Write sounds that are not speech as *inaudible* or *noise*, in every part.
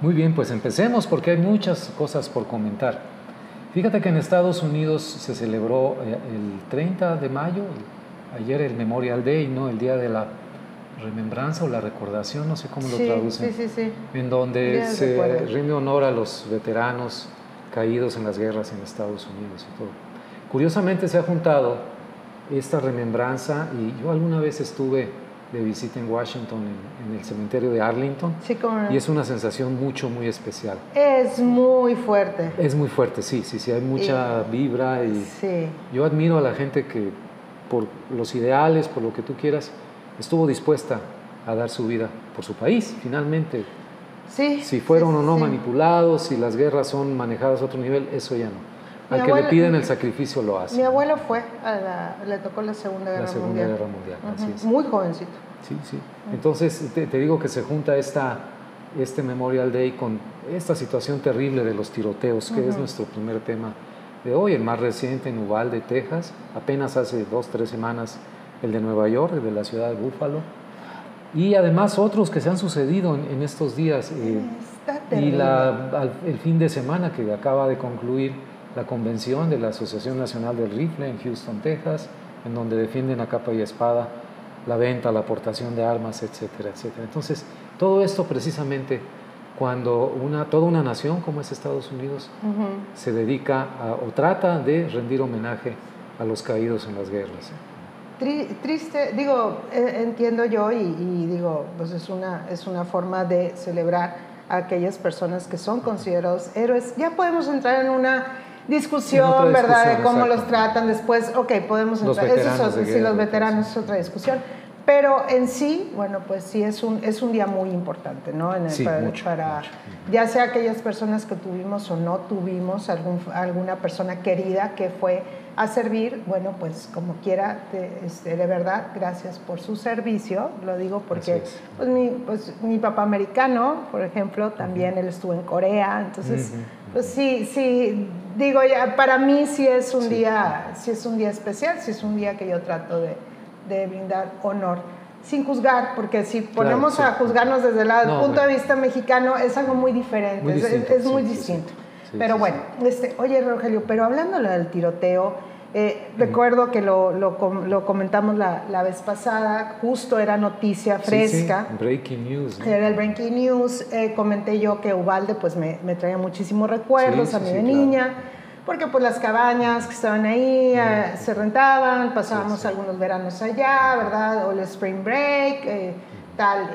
Muy bien, pues empecemos porque hay muchas cosas por comentar. Fíjate que en Estados Unidos se celebró eh, el 30 de mayo, ayer el Memorial Day, ¿no? El día de la remembranza o la recordación, no sé cómo lo traducen. Sí, sí, sí. En donde se rinde honor a los veteranos caídos en las guerras en Estados Unidos y todo. Curiosamente se ha juntado esta remembranza y yo alguna vez estuve de visita en Washington, en, el cementerio de Arlington. Sí, Y es una sensación mucho, muy especial. Es muy fuerte. Es muy fuerte, sí, sí, sí, hay mucha vibra y sí. yo admiro a la gente que por los ideales, por lo que tú quieras, estuvo dispuesta a dar su vida por su país, finalmente. Sí. Si fueron o no manipulados, si las guerras son manejadas a otro nivel, eso ya no. Al que le piden el sacrificio lo hace. Mi abuelo fue, le tocó la Segunda Guerra la segunda Mundial. Guerra Mundial, así es. Muy jovencito. Sí, sí. Entonces, te, digo que se junta esta, este Memorial Day con esta situación terrible de los tiroteos, que es nuestro primer tema de hoy, el más reciente en Uvalde, Texas, apenas hace dos, tres semanas el de Nueva York, el de la ciudad de Búfalo, y además otros que se han sucedido en, estos días. Eh, y la, el fin de semana que acaba de concluir la convención de la Asociación Nacional del Rifle en Houston, Texas, en donde defienden a capa y espada la venta, la aportación de armas, etcétera, etcétera. Entonces, todo esto precisamente cuando una, toda una nación como es Estados Unidos se dedica o trata de rendir homenaje a los caídos en las guerras. Triste, digo, e, entiendo yo y, y, digo, pues es una, es una forma de celebrar a aquellas personas que son considerados héroes. Ya podemos entrar en una discusión, ¿verdad? De cómo los tratan después. Ok, podemos entrar. Eso sí, los veteranos es otra discusión. Pero en sí, bueno, pues sí es un, es un día muy importante, ¿no? En sí, para, mucho, para ya sea aquellas personas que tuvimos o no tuvimos, algún, alguna persona querida que fue a servir, bueno, pues como quiera, de, este, de verdad, gracias por su servicio, lo digo porque pues, mi, pues, mi papá americano, por ejemplo, también él estuvo en Corea, entonces, pues sí, sí, digo, ya, para mí sí es un día, sí es un día especial, sí es un día que yo trato de de brindar honor. Sin juzgar, porque si ponemos a juzgarnos desde el punto de vista mexicano es algo muy diferente, es, muy distinto. pero bueno, este, oye Rogelio, pero hablando del tiroteo, eh, recuerdo que lo, lo, lo comentamos la, la, vez pasada, justo era noticia fresca. breaking news. Era el breaking news. Eh, comenté yo que Ubalde pues me, me traía muchísimos recuerdos a mí de niña porque pues las cabañas que estaban ahí eh, se rentaban, pasábamos algunos veranos allá, ¿verdad? O el spring break, tal.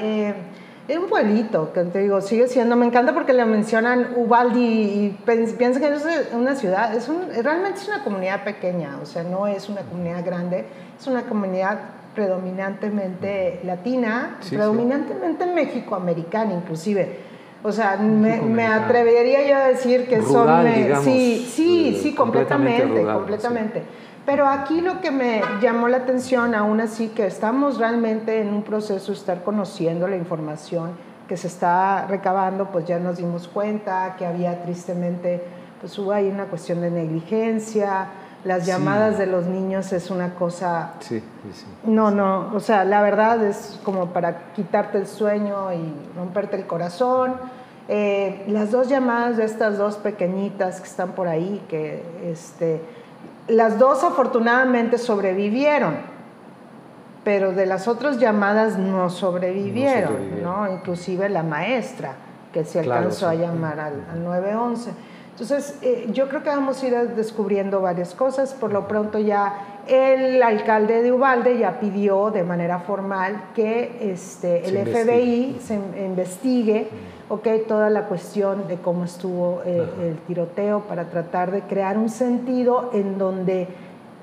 Eh, es un pueblito, que te digo, sigue siendo, me encanta porque le mencionan Ubaldi y piensan que es una ciudad, es un, realmente es una comunidad pequeña, o sea, no es una comunidad grande, es una comunidad predominantemente latina, predominantemente México-americana inclusive. O sea, me, atrevería yo a decir que son... sí, sí, sí, completamente, completamente. Pero aquí lo que me llamó la atención, aún así, que estamos realmente en un proceso de estar conociendo la información que se está recabando, pues ya nos dimos cuenta que había tristemente, pues hubo ahí una cuestión de negligencia, las llamadas de los niños es una cosa... Sí, sí, No, no, o sea, la verdad es como para quitarte el sueño y romperte el corazón. Eh, las dos llamadas de estas dos pequeñitas que están por ahí, que este, las dos afortunadamente sobrevivieron, pero de las otras llamadas no sobrevivieron, no, Inclusive la maestra, que se alcanzó a llamar al, al 911. Entonces, eh, yo creo que vamos a ir descubriendo varias cosas. Por lo pronto ya el alcalde de Ubalde ya pidió de manera formal que este, el FBI se investigue okay, toda la cuestión de cómo estuvo eh, el tiroteo para tratar de crear un sentido en donde,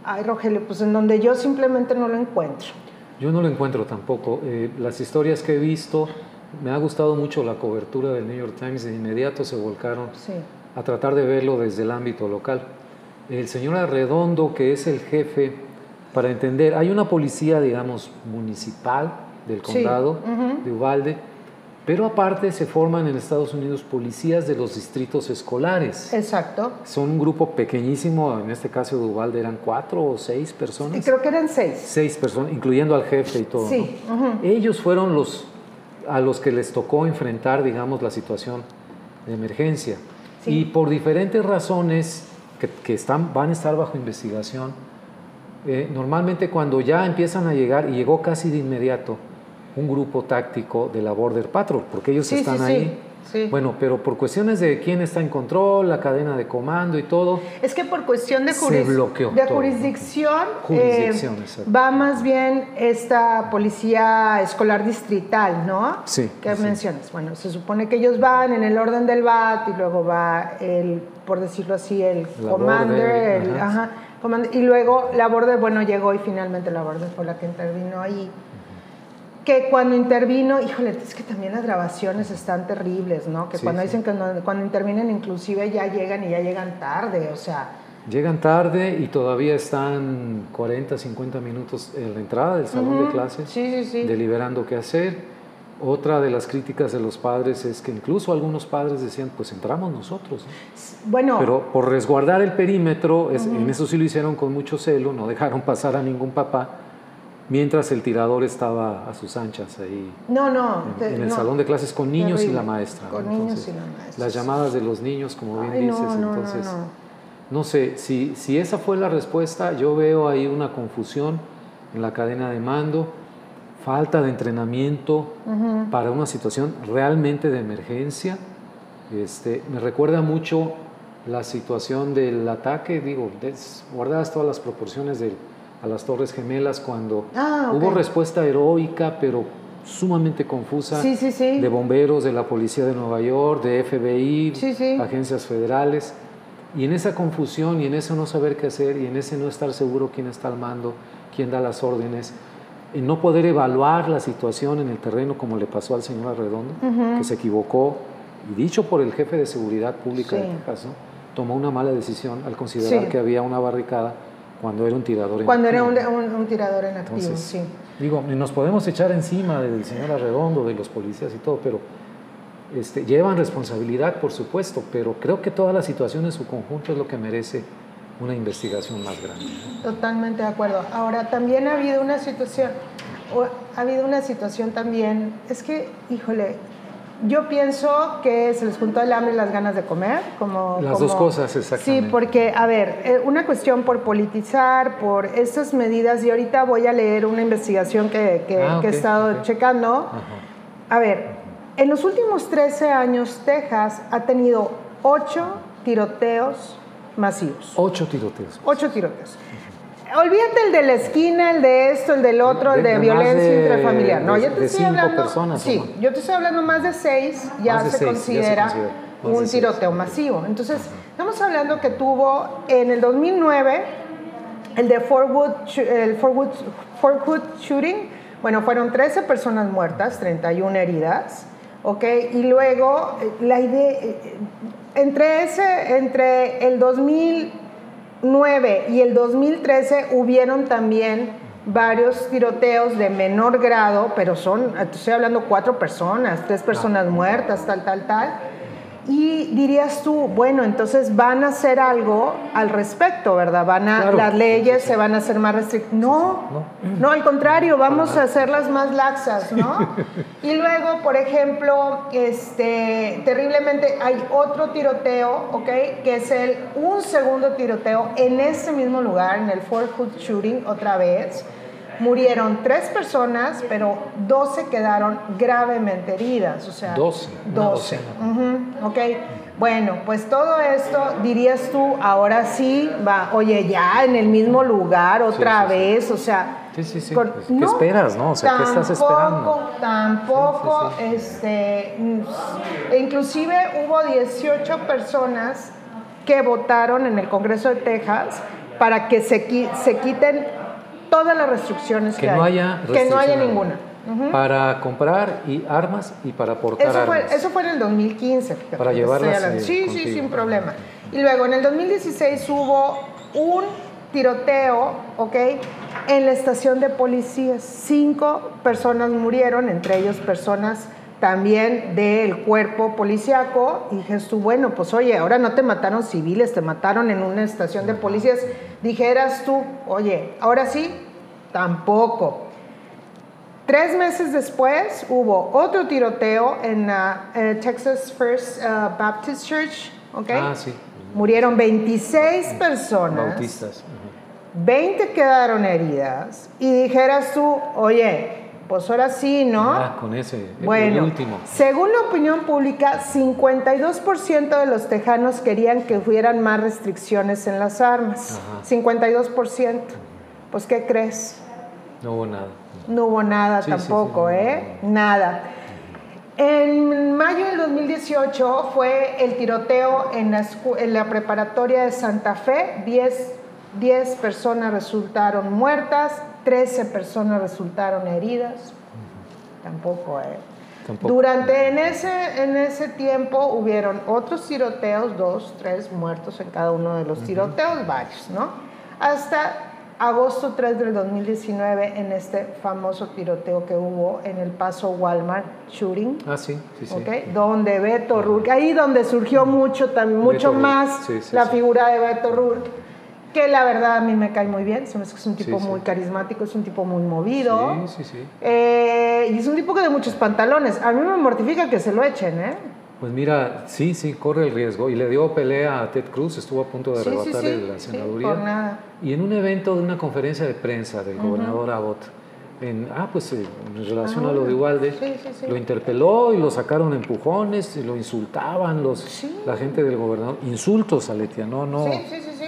ay Rogelio, pues en donde yo simplemente no lo encuentro. Yo no lo encuentro tampoco. Eh, las historias que he visto, me ha gustado mucho la cobertura del New York Times, de inmediato se volcaron sí a tratar de verlo desde el ámbito local. El señor Arredondo, que es el jefe, para entender, hay una policía, digamos, municipal del condado de Uvalde, pero aparte se forman en Estados Unidos policías de los distritos escolares. Exacto. Son un grupo pequeñísimo, en este caso de Uvalde eran cuatro o seis personas. Creo que eran seis. Seis personas, incluyendo al jefe y todo. Sí. Ellos fueron los a los que les tocó enfrentar, digamos, la situación de emergencia. Y por diferentes razones que, están, van a estar bajo investigación, eh, normalmente cuando ya empiezan a llegar, y llegó casi de inmediato, un grupo táctico de la Border Patrol, porque ellos están ahí bueno, pero por cuestiones de quién está en control, la cadena de comando y todo. Es que por cuestión de, de jurisdicción, eh, va más bien esta policía escolar distrital, ¿no? Sí. ¿Qué mencionas? Bueno, se supone que ellos van en el orden del BAT y luego va el, por decirlo así, el commander, y luego la border, bueno, llegó y finalmente la border fue la que intervino ahí que cuando intervino, híjole, es que también las grabaciones están terribles, ¿no? Que cuando dicen que cuando intervienen inclusive ya llegan y ya llegan tarde, o sea... Llegan tarde y todavía están 40, 50 minutos en la entrada del salón de clases, deliberando qué hacer. Otra de las críticas de los padres es que incluso algunos padres decían, pues entramos nosotros. Bueno. Pero por resguardar el perímetro, en eso sí lo hicieron con mucho celo, no dejaron pasar a ningún papá mientras el tirador estaba a sus anchas ahí. No, no. En, el salón de clases con niños y la maestra. Con niños y la maestra. Las llamadas de los niños, como bien dices, entonces. No, sé, si, si esa fue la respuesta, yo veo ahí una confusión en la cadena de mando, falta de entrenamiento para una situación realmente de emergencia. Este, me recuerda mucho la situación del ataque, digo, guardadas todas las proporciones del a las Torres Gemelas cuando ah, hubo respuesta heroica, pero sumamente confusa de bomberos, de la Policía de Nueva York, de FBI, agencias federales. Y en esa confusión y en eso no saber qué hacer y en ese no estar seguro quién está al mando, quién da las órdenes, en no poder evaluar la situación en el terreno como le pasó al señor Arredondo, que se equivocó y dicho por el jefe de seguridad pública de Texas, tomó una mala decisión al considerar que había una barricada cuando era un tirador en Cuando era un, tirador en activo, sí. Digo, nos podemos echar encima del señor Arredondo, de los policías y todo, pero este, llevan responsabilidad, por supuesto, pero creo que toda la situación en su conjunto es lo que merece una investigación más grande. Totalmente de acuerdo. Ahora, también ha habido una situación, ha habido una situación también, es que, híjole, yo pienso que se les juntó el hambre y las ganas de comer, como... Las dos cosas, exactamente. Sí, porque, a ver, eh, una cuestión por politizar, por estas medidas, y ahorita voy a leer una investigación que, que, ah, he estado checando. A ver, en los últimos 13 años, Texas ha tenido 8 tiroteos masivos. 8 tiroteos. 8 tiroteos. Olvídate el de la esquina, el de esto, el del otro, el de, violencia intrafamiliar. No, yo te estoy hablando. Personas, sí, yo te estoy hablando más de seis, ya, se, considera un tiroteo masivo. Entonces, estamos hablando que tuvo en el 2009 el de Fort Wood, el Fort Wood, Fort shooting. Bueno, fueron 13 personas muertas, 31 heridas. ¿ok? Y luego, eh, la idea, eh, entre, ese, entre el 2000 9 y el 2013 hubieron también varios tiroteos de menor grado, pero son, estoy hablando cuatro personas, tres personas muertas, tal, tal, tal. Y dirías tú, bueno, entonces van a hacer algo al respecto, ¿verdad? Van a, las leyes se van a hacer más restrictivas. No, no, al contrario, vamos a hacerlas más laxas, ¿no? *laughs* y luego, por ejemplo, este, terriblemente hay otro tiroteo, ¿ok? Que es el, un segundo tiroteo en ese mismo lugar, en el Fort Hood Shooting, otra vez Murieron tres personas, pero 12 quedaron gravemente heridas. O sea, 12. 12. ok. Bueno, pues todo esto, dirías tú, ahora sí, va, oye, ya en el mismo lugar otra vez, o sea... Sí, sí, sí. Pues, ¿Qué esperas, no? O sea, ¿qué estás esperando? Tampoco, este, inclusive hubo 18 personas que votaron en el Congreso de Texas para que se, se quiten todas las restricciones que, que no haya que no haya ninguna. Para comprar y armas y para portar eso armas. Fue, eso fue en el 2015. para llevarlas eh, Sí, sí, sin problema. Y luego en el 2016 hubo un tiroteo, ¿ok? En la estación de policías. Cinco personas murieron, entre ellos personas también del cuerpo policiaco y dijes tú, bueno, pues oye, ahora no te mataron civiles, te mataron en una estación de policías. Dijeras tú, oye, ahora sí, tampoco. Tres meses después hubo otro tiroteo en la eh, Texas First uh, Baptist Church, ¿ok? Ah, sí. Murieron 26 personas. Bautistas. 20 quedaron heridas. Y dijeras tú, oye, pues ahora sí, ¿no? Ah, con ese, el Bueno, último. según la opinión pública, 52% de los tejanos querían que hubieran más restricciones en las armas. Ajá. 52%. Pues, ¿qué crees? No hubo nada. No hubo nada Sí, sí, sí, tampoco, no, ¿eh? Nada. En mayo del 2018 fue el tiroteo en la, escu- en la preparatoria de Santa Fe. 10, 10 personas resultaron muertas, 13 personas resultaron heridas. Tampoco, ¿eh? Tampoco. Durante en ese, en ese tiempo hubieron otros tiroteos, dos, tres muertos en cada uno de los tiroteos, varios, ¿no? Hasta agosto 3 del 2019 en este famoso tiroteo que hubo en el Paso Walmart shooting. Ah, sí, sí, sí. ¿ok? Donde Beto Rourke, ahí donde surgió mucho, tam- mucho más sí, sí, la sí. figura de Beto Rourke, que la verdad a mí me cae muy bien, se me es un tipo Sí, sí. muy carismático, es un tipo muy movido. Sí, sí, sí. Eh, y es un tipo que de muchos pantalones. A mí me mortifica que se lo echen, ¿eh? Pues mira, sí, sí, corre el riesgo. Y le dio pelea a Ted Cruz, estuvo a punto de sí, la senaduría. por nada. Y en un evento de una conferencia de prensa del gobernador Abbott, en, ah, pues eh, en relación a lo de Ubalde, Sí, sí, sí. lo interpeló y lo sacaron a empujones, y lo insultaban los, la gente del gobernador. Insultos, Aletia, no, no. Sí, sí, sí, sí.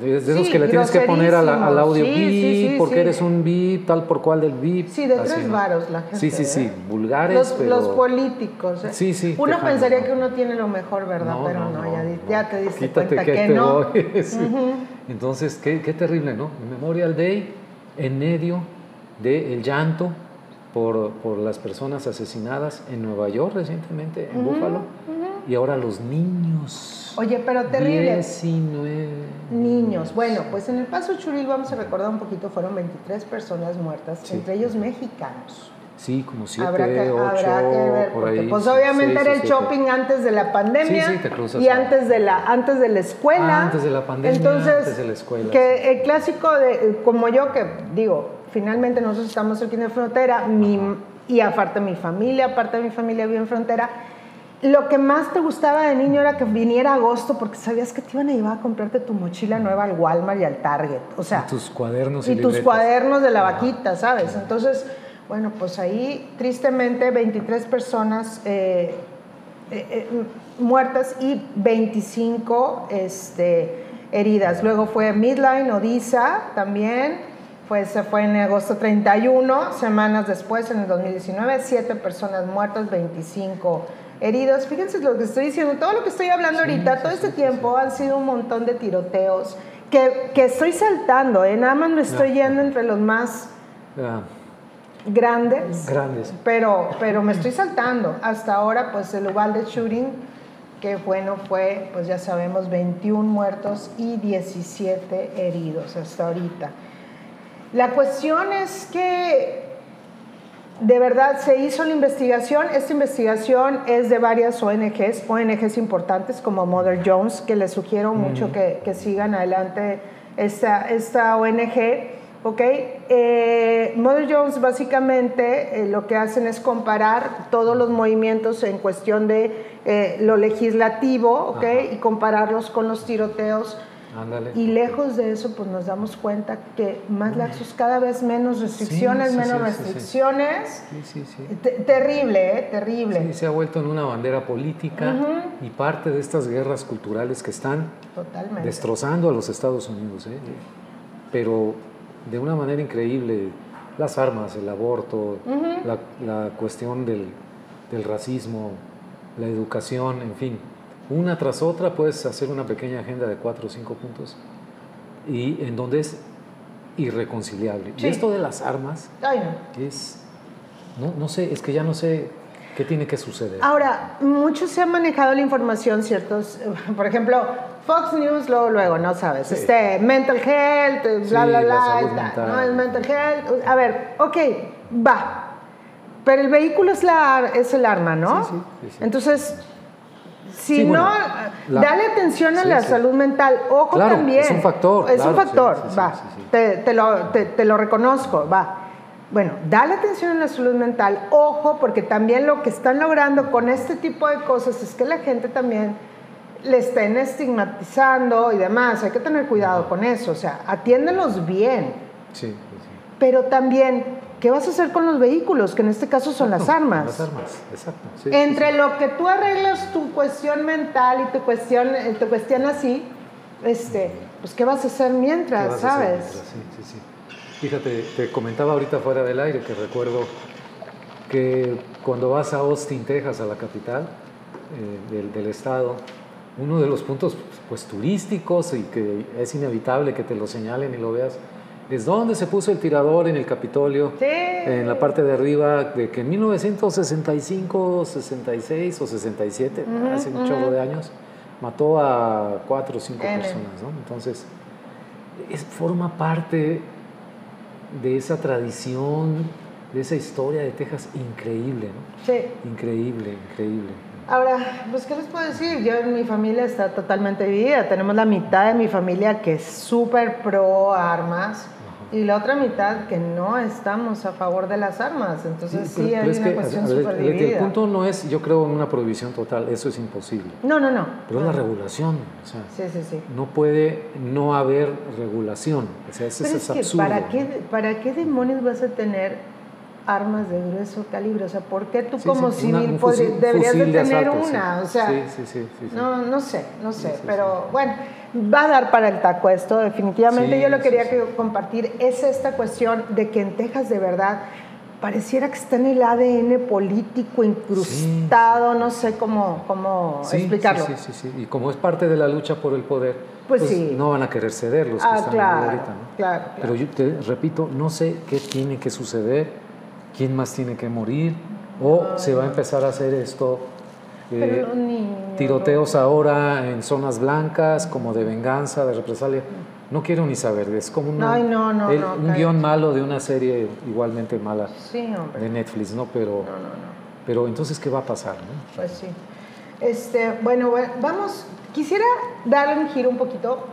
De, de esos Sí, que le tienes que poner a la- al audio. Sí, porque eres un VIP, tal por cual del VIP. Sí, de así, tres ¿no? varos la gente. Sí, sí, sí, ¿eh? vulgares, Los, pero... los políticos. ¿eh? Sí, sí, Uno pensaría ¿no? que uno tiene lo mejor, ¿verdad? No, Pero no, ya, ya te diste Quítate cuenta que que, te no. voy. *laughs* Entonces, qué, qué terrible, ¿no? Memorial Day en medio del llanto por, por las personas asesinadas en Nueva York recientemente, en Buffalo, y ahora los niños. Oye, pero terrible. 19. Niños. Bueno, pues en el Paso Churil, vamos a recordar un poquito, fueron 23 personas muertas, Sí. entre ellos mexicanos. Sí, como 7, habrá, que, 8, habrá que ver, por ahí. pues obviamente seis era el siete. shopping antes de la pandemia Sí, sí, te cruzas y antes de la antes de la escuela. Antes de la pandemia, Entonces, antes de la escuela, Que el clásico de como yo que digo, finalmente nosotros estamos aquí en la frontera, mi, y aparte mi familia, aparte de mi familia vive en frontera. Lo que más te gustaba de niño era que viniera agosto porque sabías que te iban a llevar a comprarte tu mochila nueva al Walmart y al Target. O sea, Y tus cuadernos y, y tus cuadernos de la vaquita, ¿sabes? Entonces, bueno, pues ahí tristemente 23 personas eh, eh, eh, muertas y 25 este, heridas. Luego fue Midline, Odisa también, pues se fue en agosto 31, semanas después, en el 2019, 7 personas muertas, 25 heridos. Fíjense lo que estoy diciendo, todo lo que estoy hablando ahorita, todo este tiempo han sido un montón de tiroteos que, que estoy saltando, ¿eh? nada más me estoy yendo entre los más grandes, grandes. pero, pero me estoy saltando. Hasta ahora, pues el Uvalde shooting, que bueno, fue, pues ya sabemos, 21 muertos y 17 heridos hasta ahorita. La cuestión es que de verdad se hizo la investigación. Esta investigación es de varias ONGs, ONGs importantes como Mother Jones, que les sugiero mucho que, que sigan adelante esta, esta ONG. ¿ok? Eh, Mother Jones básicamente eh, lo que hacen es comparar todos los movimientos en cuestión de eh, lo legislativo ¿ok? Ajá. y compararlos con los tiroteos. Ándale. Y lejos de eso, pues nos damos cuenta que más laxos, cada vez menos restricciones, sí, menos sí, sí, sí. restricciones. Sí, sí, sí. Te- terrible, ¿eh? Terrible. Sí, se ha vuelto en una bandera política y parte de estas guerras culturales que están Totalmente. destrozando a los Estados Unidos, ¿eh? pero de una manera increíble. Las armas, el aborto, la, la cuestión del, del racismo, la educación, en fin. Una tras otra puedes hacer una pequeña agenda de cuatro o cinco puntos y en donde es irreconciliable. Sí. Y esto de las armas Ay, no. es, no, no sé, es que ya no sé qué tiene que suceder. Ahora, mucho se ha manejado la información, ¿ciertos? *laughs* Por ejemplo, Fox News, luego, luego, ¿no sabes? Sí. Este, mental health, bla, Sí, bla, la bla. ¿no? El mental health. A ver, ok, va. Pero el vehículo es, la, es el arma, ¿no? Sí. Entonces, si Sí, no, la- dale atención a sí, la sí. salud mental. Ojo Claro, también. es un factor, Es claro, un factor, va. Te, te lo, te, te lo reconozco, va. bueno, dale atención a la salud mental, ojo, porque también lo que están logrando con este tipo de cosas es que la gente también le estén estigmatizando y demás, hay que tener cuidado con eso, o sea, atiéndelos bien. Sí, sí. Pero también, ¿qué vas a hacer con los vehículos? Que en este caso son las armas. Las armas, exacto. Entre lo que tú arreglas tu cuestión mental y tu cuestión, eh, tu cuestión así, este, pues ¿qué vas a hacer mientras, sabes? Sí, sí, sí. Fíjate, te comentaba ahorita fuera del aire que recuerdo que cuando vas a Austin, Texas, a la capital eh, del, estado, uno de los puntos pues, turísticos y que es inevitable que te lo señalen y lo veas, es donde se puso el tirador en el Capitolio, en la parte de arriba, de que en 1965, 66 o 67, hace un chorro de años, mató a cuatro o cinco personas, ¿no? Entonces, es, forma parte de esa tradición, de esa historia de Texas increíble, ¿no? Sí. Increíble, increíble. Ahora, pues, ¿qué les puedo decir? Yo en mi familia está totalmente dividida. Tenemos la mitad de mi familia que es súper pro armas y la otra mitad que no estamos a favor de las armas. Entonces sí, hay una cuestión súper dividida. El punto no es, yo creo, una prohibición total, eso es imposible. No, no, no. Pero es la regulación. O sea, sí, sí, sí. No puede no haber regulación. O sea, ese es, absurdo. ¿para qué, ¿Para qué demonios vas a tener armas de grueso calibre? O sea, ¿por qué tú como civil deberías de tener una? O sea, sí, sí, sí, No, no sé, no sé. pero bueno va a dar para el taco esto, definitivamente. Yo lo quería compartir es esta cuestión de que en Texas de verdad pareciera que está en el ADN político incrustado, no sé cómo, cómo explicarlo. Sí, sí, sí, y como es parte de la lucha por el poder, pues, pues no van a querer ceder los que ah, están claro, ahorita. ¿no? Claro, Pero yo te repito, no sé qué tiene que suceder, quién más tiene que morir, o se va a empezar a hacer esto tiroteos ahora en zonas blancas, como de venganza, de represalia. No quiero ni saber, es como un guion malo de una serie igualmente mala de Netflix, ¿no? Pero, pero entonces, ¿qué va a pasar? Pues sí. Este, bueno, vamos, quisiera darle un giro un poquito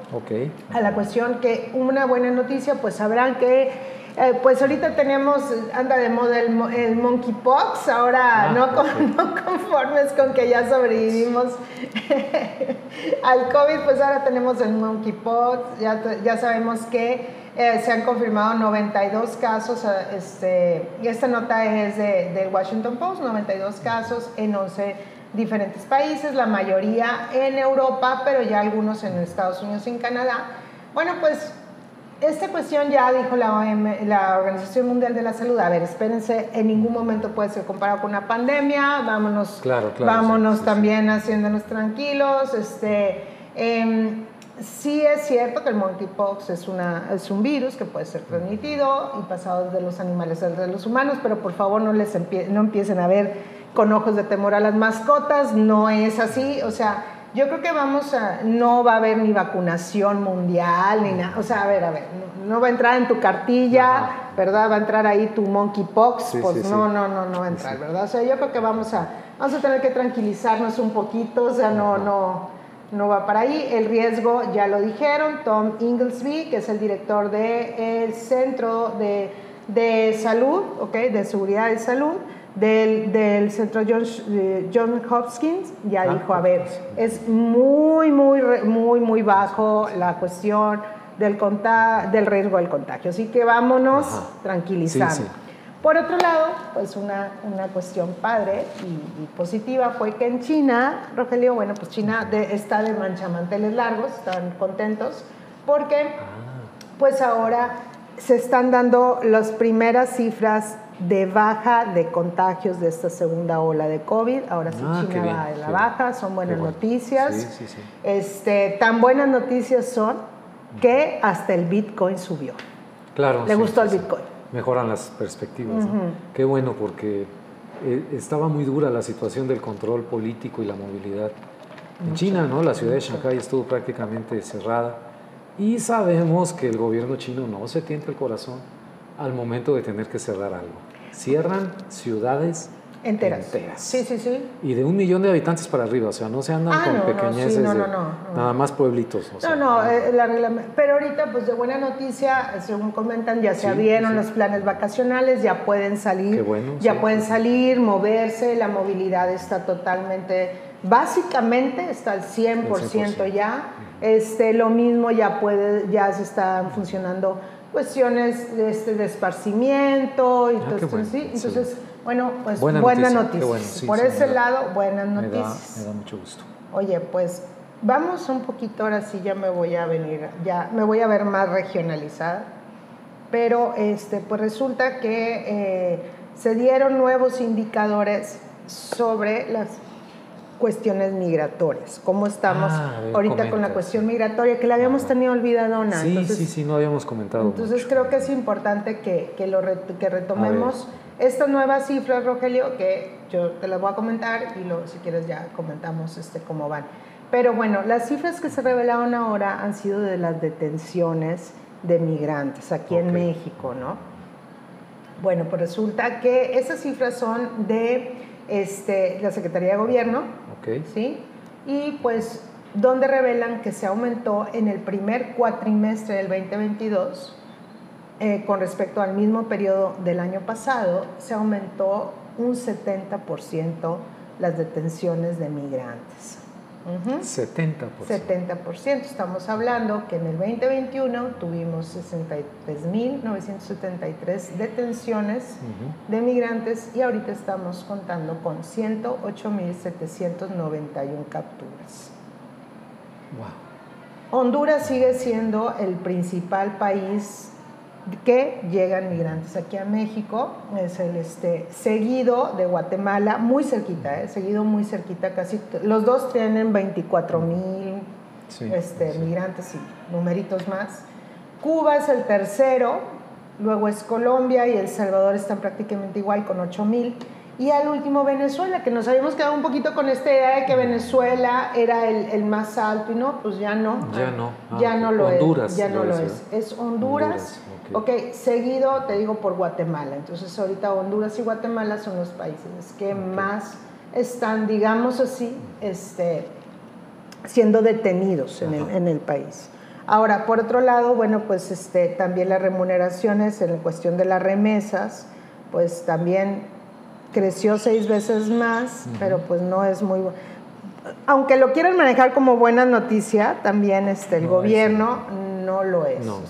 a la cuestión que una buena noticia, pues sabrán que eh, pues ahorita tenemos, anda de moda el, monkeypox, ahora ah, *laughs* no, conformes con que ya sobrevivimos *laughs* al COVID, pues ahora tenemos el monkeypox, ya, ya sabemos que eh, se han confirmado 92 casos, eh, este, y esta nota es de, del Washington Post, 92 casos en 11 diferentes países, la mayoría en Europa, pero ya algunos en Estados Unidos y en Canadá. Bueno, pues esta cuestión ya dijo la, la Organización Mundial de la Salud, a ver, espérense, en ningún momento puede ser comparado con una pandemia, vámonos, vámonos también haciéndonos tranquilos. Este, em, sí es cierto que el monkeypox es, una, es un virus que puede ser transmitido y pasado de los animales a los humanos, pero por favor no, les no empiecen a ver con ojos de temor a las mascotas, no es así, o sea yo creo que vamos a, no va a haber ni vacunación mundial, ni nada. O sea, a ver, a ver, no, va a entrar en tu cartilla, ¿verdad? Va a entrar ahí tu monkeypox, pues no, no, no, no va a entrar, ¿verdad? O sea, yo creo que vamos a, vamos a tener que tranquilizarnos un poquito, o sea, no, no, no va para ahí. El riesgo, ya lo dijeron, Tom Inglesby, que es el director del Centro de, de Salud, ¿ok? De Seguridad de Salud del, del centro John, John Hopkins ya ah, dijo, a ver, es muy, muy, muy, muy bajo la cuestión del, del riesgo del contagio. Así que vámonos tranquilizando. Por otro lado, pues una, una cuestión padre y, positiva fue que en China, Rogelio, bueno, pues China está de manchamanteles largos, están contentos, porque ah. pues ahora se están dando las primeras cifras de baja de contagios de esta segunda ola de COVID. Ahora sí, ah, China va de la baja, son buenas noticias. Este, tan buenas noticias son que hasta el Bitcoin subió. Claro. Le gustó el Bitcoin. Mejoran las perspectivas. Qué bueno, porque eh, estaba muy dura la situación del control político y la movilidad. En China, ¿no? La ciudad de Shanghái estuvo prácticamente cerrada. Y sabemos que el gobierno chino no se tienta el corazón al momento de tener que cerrar algo. Cierran ciudades enteras. Sí, sí, sí. Y de un millón de habitantes para arriba, o sea, no se andan ah, con no, pequeñeces no, no, no, nada más pueblitos. no, no, eh, pero ahorita pues de buena noticia, según comentan, ya se abrieron los planes vacacionales, ya pueden salir, ya pueden salir, moverse, la movilidad está totalmente, básicamente está al 100%, ya. Este, lo mismo ya puede, ya se están funcionando cuestiones de, este, de esparcimiento y ah, entonces, sí, entonces bueno, pues buenas noticias. Por ese lado, buenas noticias. Me da, mucho gusto. Oye, pues vamos un poquito, ahora sí ya me voy a venir, ya me voy a ver más regionalizada, pero este, pues resulta que eh, se dieron nuevos indicadores sobre las cuestiones migratorias. ¿Cómo estamos ah, ahorita con la cuestión migratoria? Que la habíamos tenido olvidadona. Sí, sí, sí, no habíamos comentado. Entonces creo que es importante que, que lo que retomemos estas nuevas cifras, Rogelio, que yo te las voy a comentar y luego si quieres ya comentamos este, cómo van. Pero bueno, las cifras que se revelaron ahora han sido de las detenciones de migrantes aquí en México, ¿no? Bueno, pues resulta que esas cifras son de este, la Secretaría de Gobierno, ¿sí? Y pues donde revelan que se aumentó en el primer cuatrimestre del 2022, eh, con respecto al mismo periodo del año pasado, se aumentó un 70% las detenciones de migrantes. 70%. 70%. Estamos hablando que en el 2021 tuvimos 63.973 detenciones de migrantes y ahorita estamos contando con 108.791 capturas. Wow. Honduras sigue siendo el principal país que llegan migrantes aquí a México, es el este, seguido de Guatemala, muy cerquita, ¿eh? seguido muy cerquita, casi los dos tienen 24 mil este, migrantes y numeritos más. Cuba es el tercero, luego es Colombia y El Salvador están prácticamente igual con 8 mil. Y al último Venezuela, que nos habíamos quedado un poquito con esta idea de que Venezuela era el, más alto y no, pues ya no. Ya no. ya no lo Honduras, es. Ya no lo es. Es Honduras. ok, seguido te digo por Guatemala. Entonces ahorita Honduras y Guatemala son los países que más están, digamos así, este, siendo detenidos en el, en el, país. Ahora, por otro lado, bueno, pues este, también las remuneraciones en cuestión de las remesas, pues también creció seis veces más, pero pues no es muy bueno. Aunque lo quieran manejar como buena noticia, también este, el gobierno no lo es. No,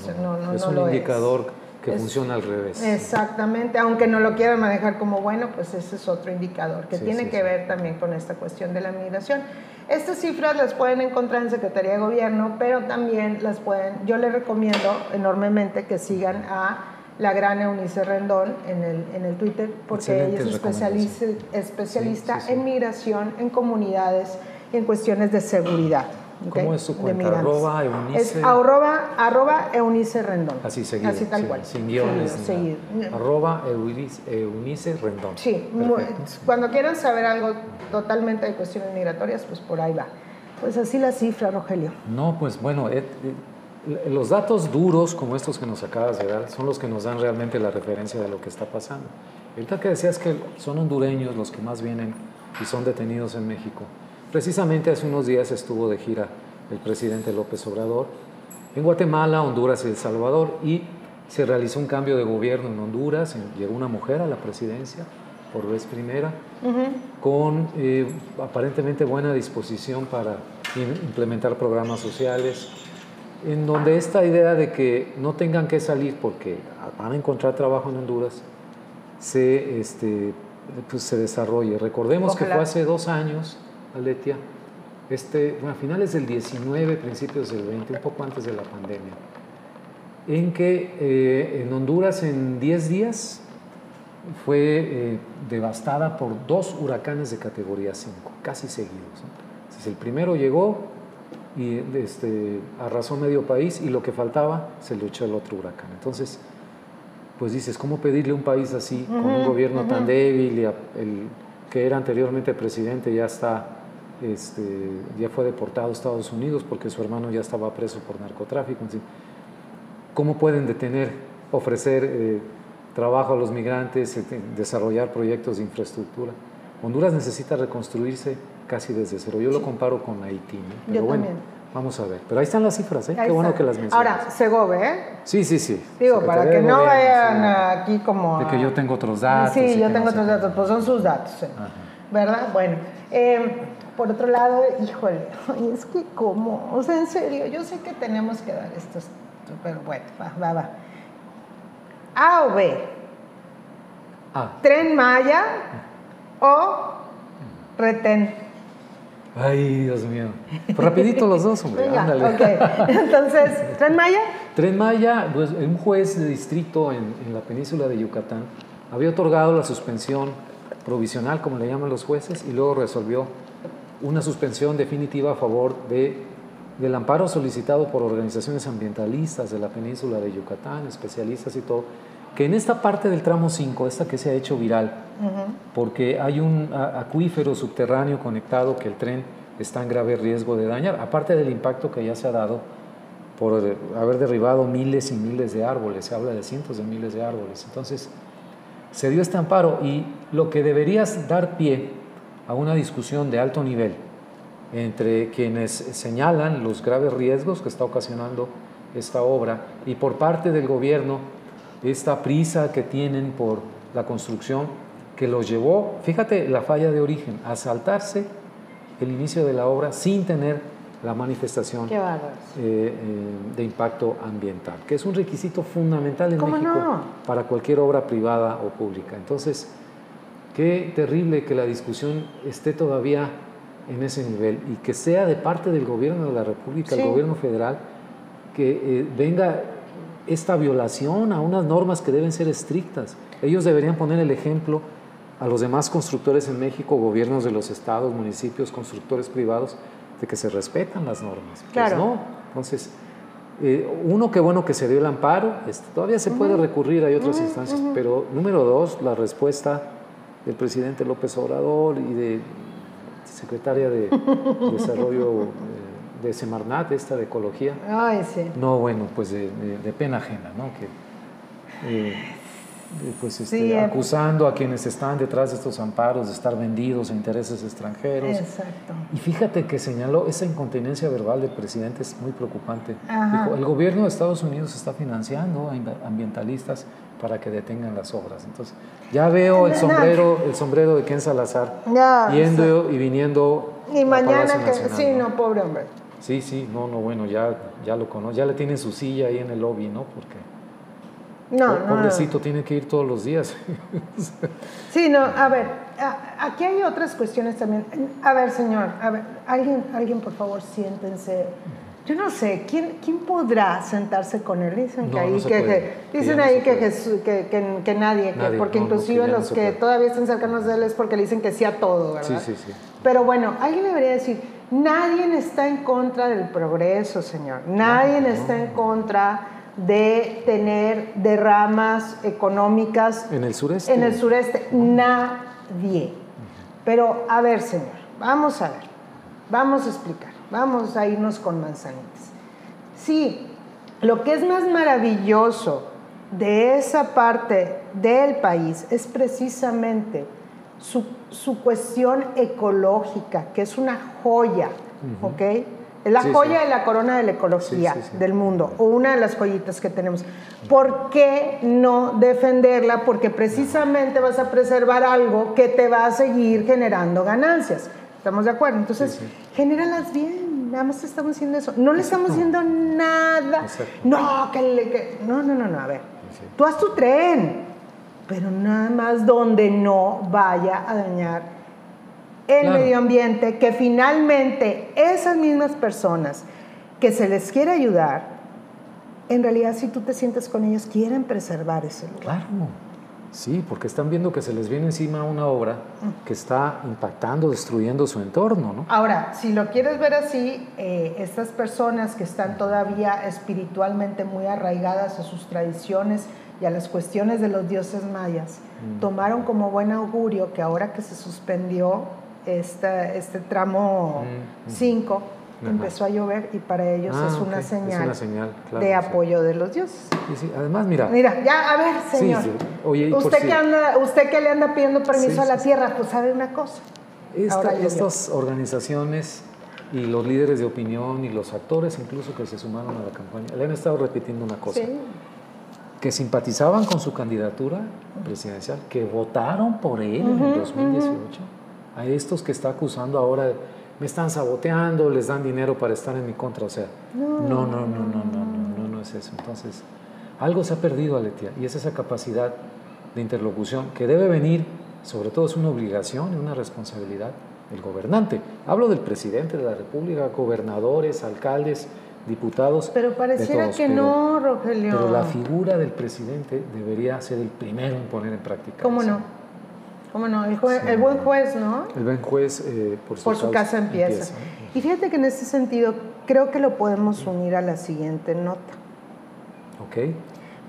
es un indicador que funciona al revés. Exactamente, aunque no lo quieran manejar como bueno, pues ese es otro indicador que tiene que ver también con esta cuestión de la migración. Estas cifras las pueden encontrar en Secretaría de Gobierno, pero también las pueden, yo les recomiendo enormemente que sigan a la gran Eunice Rendón en el, en el Twitter, porque ella es especialista, especialista en migración, en comunidades y en cuestiones de seguridad. ¿Cómo es su cuenta? Arroba Eunice. Es arroba, arroba Eunice Rendón. Así seguido. Así tal cual. Sin guiones. Seguido, Arroba Eunice, Rendón. Sí, cuando quieran saber algo totalmente de cuestiones migratorias, pues por ahí va. Pues así la cifra, Rogelio. No, pues bueno, eh, los datos duros como estos que nos acabas de dar son los que nos dan realmente la referencia de lo que está pasando. Ahorita que decías que son hondureños los que más vienen y son detenidos en México. Precisamente hace unos días estuvo de gira el presidente López Obrador en Guatemala, Honduras y El Salvador y se realizó un cambio de gobierno en Honduras, llegó una mujer a la presidencia por vez primera, con eh, aparentemente buena disposición para implementar programas sociales, en donde esta idea de que no tengan que salir porque van a encontrar trabajo en Honduras se, este, pues se desarrolle. Recordemos que fue hace dos años, Aletia, este, a finales del 19, principios del 20, un poco antes de la pandemia, en que eh, en Honduras en 10 días fue eh, devastada por dos huracanes de categoría 5, casi seguidos. Entonces, el primero llegó y este, arrasó medio país y lo que faltaba se lo echó el otro huracán. Entonces, pues dices, ¿cómo pedirle a un país así, con un gobierno tan débil y el que era anteriormente presidente ya está, este, ya fue deportado a Estados Unidos porque su hermano ya estaba preso por narcotráfico? ¿Cómo pueden detener, ofrecer eh, trabajo a los migrantes, este, desarrollar proyectos de infraestructura. Honduras necesita reconstruirse casi desde cero. Yo lo comparo con Haití. Pero Yo bueno, también. Vamos a ver. Pero ahí están las cifras, ¿eh? Qué bueno que las mencionas. Ahora, Segove, ¿eh? Sí, sí, sí. Digo, para que no vayan aquí como... De que yo tengo otros datos. Sí, yo tengo otros datos, pues son sus datos. ¿eh? ¿Verdad? Bueno. Eh, por otro lado, híjole, *laughs* es que cómo, o sea, en serio, yo sé que tenemos que dar estos, pero bueno, va, va, va. A o B. A. Tren Maya o retén. Ay, Dios mío. Pues rapidito los dos, hombre. Ándale. Okay. Entonces, ¿Tren Maya? Tren Maya, pues un juez de distrito en, en la península de Yucatán había otorgado la suspensión provisional, como le llaman los jueces, y luego resolvió una suspensión definitiva a favor de, del amparo solicitado por organizaciones ambientalistas de la península de Yucatán, especialistas y todo, que en esta parte del tramo 5, esta que se ha hecho viral, porque hay un acuífero subterráneo conectado que el tren está en grave riesgo de dañar, aparte del impacto que ya se ha dado por haber derribado miles y miles de árboles, se habla de cientos de miles de árboles. Entonces, se dio este amparo y lo que deberías dar pie a una discusión de alto nivel entre quienes señalan los graves riesgos que está ocasionando esta obra y por parte del gobierno esta prisa que tienen por la construcción que los llevó, fíjate la falla de origen, a saltarse el inicio de la obra sin tener la manifestación eh, eh, de impacto ambiental, que es un requisito fundamental en México para cualquier obra privada o pública. Entonces, Qué terrible que la discusión esté todavía en ese nivel y que sea de parte del gobierno de la República, el gobierno federal, que eh, venga esta violación a unas normas que deben ser estrictas. Ellos deberían poner el ejemplo a los demás constructores en México, gobiernos de los estados, municipios, constructores privados, de que se respetan las normas. Pues claro. no. Entonces, eh, uno, qué bueno que se dio el amparo, este, todavía se puede recurrir, hay otras instancias, pero número dos, la respuesta del presidente López Obrador y de secretaria de *laughs* Desarrollo eh, de Semarnat, esta de Ecología. Ay, sí. No, bueno, pues de, pena ajena, ¿no? Que, eh, pues este, acusando a quienes están detrás de estos amparos de estar vendidos a intereses extranjeros. Exacto. Y fíjate que señaló esa incontinencia verbal del presidente es muy preocupante. Dijo, el gobierno de Estados Unidos está financiando a ambientalistas para que detengan las obras. Entonces, ya veo el sombrero, el sombrero de Ken Salazar yendo y viniendo. Y mañana que sí, ¿no? pobre hombre. Sí, sí, no, no, bueno, ya, ya lo conozco, ya le tienen su silla ahí en el lobby, ¿no? Porque no, pobrecito tiene que ir todos los días. *laughs* sí, no, a ver, aquí hay otras cuestiones también. A ver, señor, a ver, alguien, alguien por favor, siéntense yo no sé, ¿quién, quién podrá sentarse con él? Dicen que ahí, que, dicen ahí que, que, que, nadie, porque inclusive los que todavía están cercanos de él es porque le dicen que sí a todo, ¿verdad? Sí, sí, sí. Pero bueno, alguien debería decir, nadie está en contra del progreso, señor. Nadie está en contra de tener derramas económicas. En el sureste. En el sureste, nadie. Pero, a ver, señor, vamos a ver, vamos a explicar. Vamos a irnos con manzanitas. Sí, lo que es más maravilloso de esa parte del país es precisamente su, cuestión ecológica, que es una joya, ¿ok? Es la joya de la corona de la ecología del mundo, o una de las joyitas que tenemos. ¿Por qué no defenderla? Porque precisamente vas a preservar algo que te va a seguir generando ganancias. ¿Estamos de acuerdo? Entonces, generalas bien, nada más estamos haciendo eso. No le estamos haciendo nada. No, que, no, no, no, no, a ver. Tú haz tu tren, pero nada más donde no vaya a dañar el medio ambiente, que finalmente esas mismas personas que se les quiere ayudar, en realidad si tú te sientes con ellos, quieren preservar ese lugar. Claro. Sí, porque están viendo que se les viene encima una obra que está impactando, destruyendo su entorno, ¿no? Ahora, si lo quieres ver así, eh, estas personas que están todavía espiritualmente muy arraigadas a sus tradiciones y a las cuestiones de los dioses mayas, mm. tomaron como buen augurio que ahora que se suspendió este tramo 5, mm, mm. empezó a llover y para ellos Ah, es, una señal es una señal, claro, de sí. apoyo de los dioses. Sí, sí. Además, mira, Mira, ya, a ver, señor. sí. Oye, usted, que anda, usted que le anda pidiendo permiso a la tierra, pues sabe una cosa. esta- estas organizaciones y los líderes de opinión y los actores incluso que se sumaron a la campaña le han estado repitiendo una cosa. Sí. Que simpatizaban con su candidatura presidencial, que votaron por él en el 2018, a estos que está acusando ahora, me están saboteando, les dan dinero para estar en mi contra, o sea, no, no, no, no, no, no, no, no es eso. Entonces, algo se ha perdido, Aletia, y es esa capacidad de interlocución que debe venir, sobre todo es una obligación y una responsabilidad del gobernante. Hablo del presidente de la República, gobernadores, alcaldes, diputados. Pero de pareciera todos, que pero- no, Rogelio. pero la figura del presidente debería ser el primero en poner en práctica. ¿Cómo eso. no? ¿Cómo no? El, jue- Sí. el buen juez, ¿no? El buen juez eh, por su, Por su casa empieza. Y fíjate que en este sentido creo que lo podemos unir a la siguiente nota. Ok.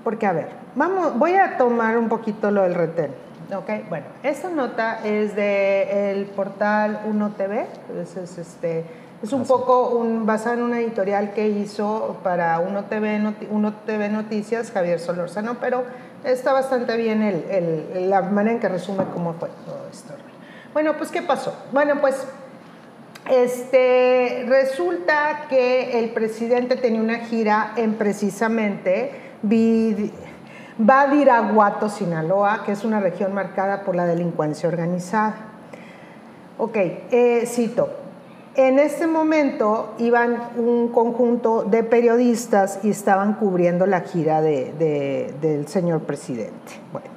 Porque, a ver, vamos, voy a tomar un poquito lo del retén. Ok, bueno, esta nota es de el portal 1TV, es, es, este, es un poco un, basado en una editorial que hizo para 1TV, Noti- 1TV Noticias, Javier Solórzano, pero está bastante bien el, el- la manera en que resume cómo fue todo esto. Bueno, pues, ¿qué pasó? Bueno, pues este, resulta que el presidente tenía una gira en precisamente Badiraguato, Sinaloa, que es una región marcada por la delincuencia organizada. Ok, eh, cito. En este momento iban un conjunto de periodistas y estaban cubriendo la gira de- de- del señor presidente. Bueno,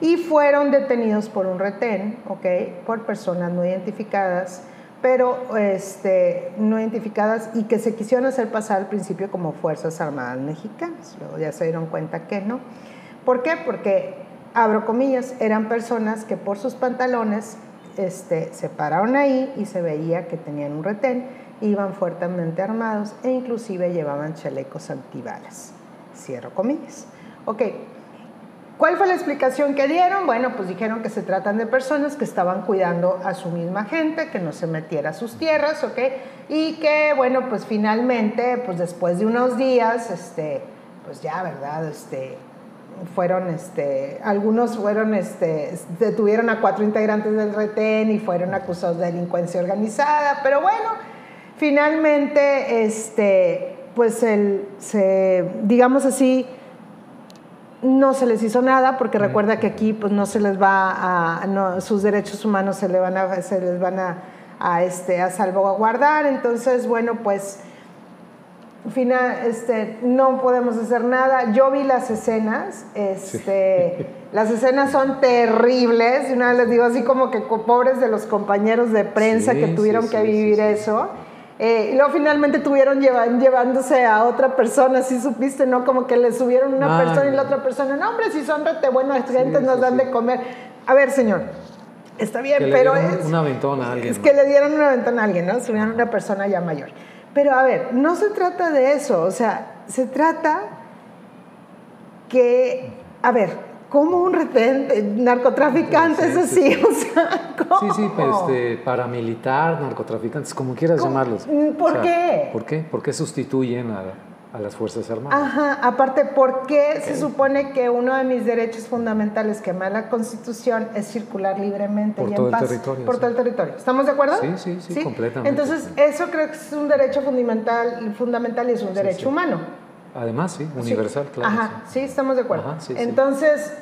y fueron detenidos por un retén, ok, por personas no identificadas, pero este, no identificadas y que se quisieron hacer pasar al principio como Fuerzas Armadas Mexicanas. Luego ya se dieron cuenta que no. ¿Por qué? Porque, abro comillas, eran personas que por sus pantalones este, se pararon ahí y se veía que tenían un retén, iban fuertemente armados e inclusive llevaban chalecos antibalas. Cierro comillas. Ok, ¿Cuál fue la explicación que dieron? Bueno, pues dijeron que se tratan de personas que estaban cuidando a su misma gente, que no se metiera a sus tierras, ¿ok? Y que, bueno, pues finalmente, pues después de unos días, este, pues ya, ¿verdad? Este, fueron, este, algunos fueron, este, detuvieron a cuatro integrantes del retén y fueron acusados de delincuencia organizada, pero bueno, finalmente, este, pues el, se, digamos así, no se les hizo nada porque recuerda que aquí pues no se les va a no, sus derechos humanos se, le van a, se les van a, a, este, a salvaguardar. Entonces bueno pues final, este, no podemos hacer nada yo vi las escenas este, las escenas son terribles y una vez les digo así como que pobres de los compañeros de prensa Sí, que tuvieron sí, que sí, sí, vivir sí. eso eh, y luego finalmente tuvieron llevan- llevándose a otra persona, si supiste, ¿no? Como que le subieron una persona y la otra persona, no, hombre, si son rete gentes, Sí, nos sí, dan sí. de comer. A ver, señor, está bien, Que le pero dieron es, una aventona a alguien. es que le dieron una ventana a alguien, ¿no? Subieron una persona ya mayor. Pero a ver, no se trata de eso, o sea, se trata que, a ver, como un retén, narcotraficante, Sí, eso sí, sí, o sea, ¿cómo? Sí, sí, pues, este, paramilitar, narcotraficantes, como quieras ¿Cómo? llamarlos. Mm, ¿por qué? ¿Por qué? ¿Por qué sustituyen a, a las Fuerzas Armadas? Ajá, aparte, ¿por qué se supone que uno de mis derechos fundamentales que me da la Constitución es circular libremente Por y todo en el paz? territorio, Por sí. todo el territorio. ¿Estamos de acuerdo? Sí, sí, sí, completamente, Entonces, sí. eso creo que es un derecho fundamental, fundamental y es un derecho humano. Además, sí, universal, claro. Ajá, sí, estamos de acuerdo. Ajá. Entonces,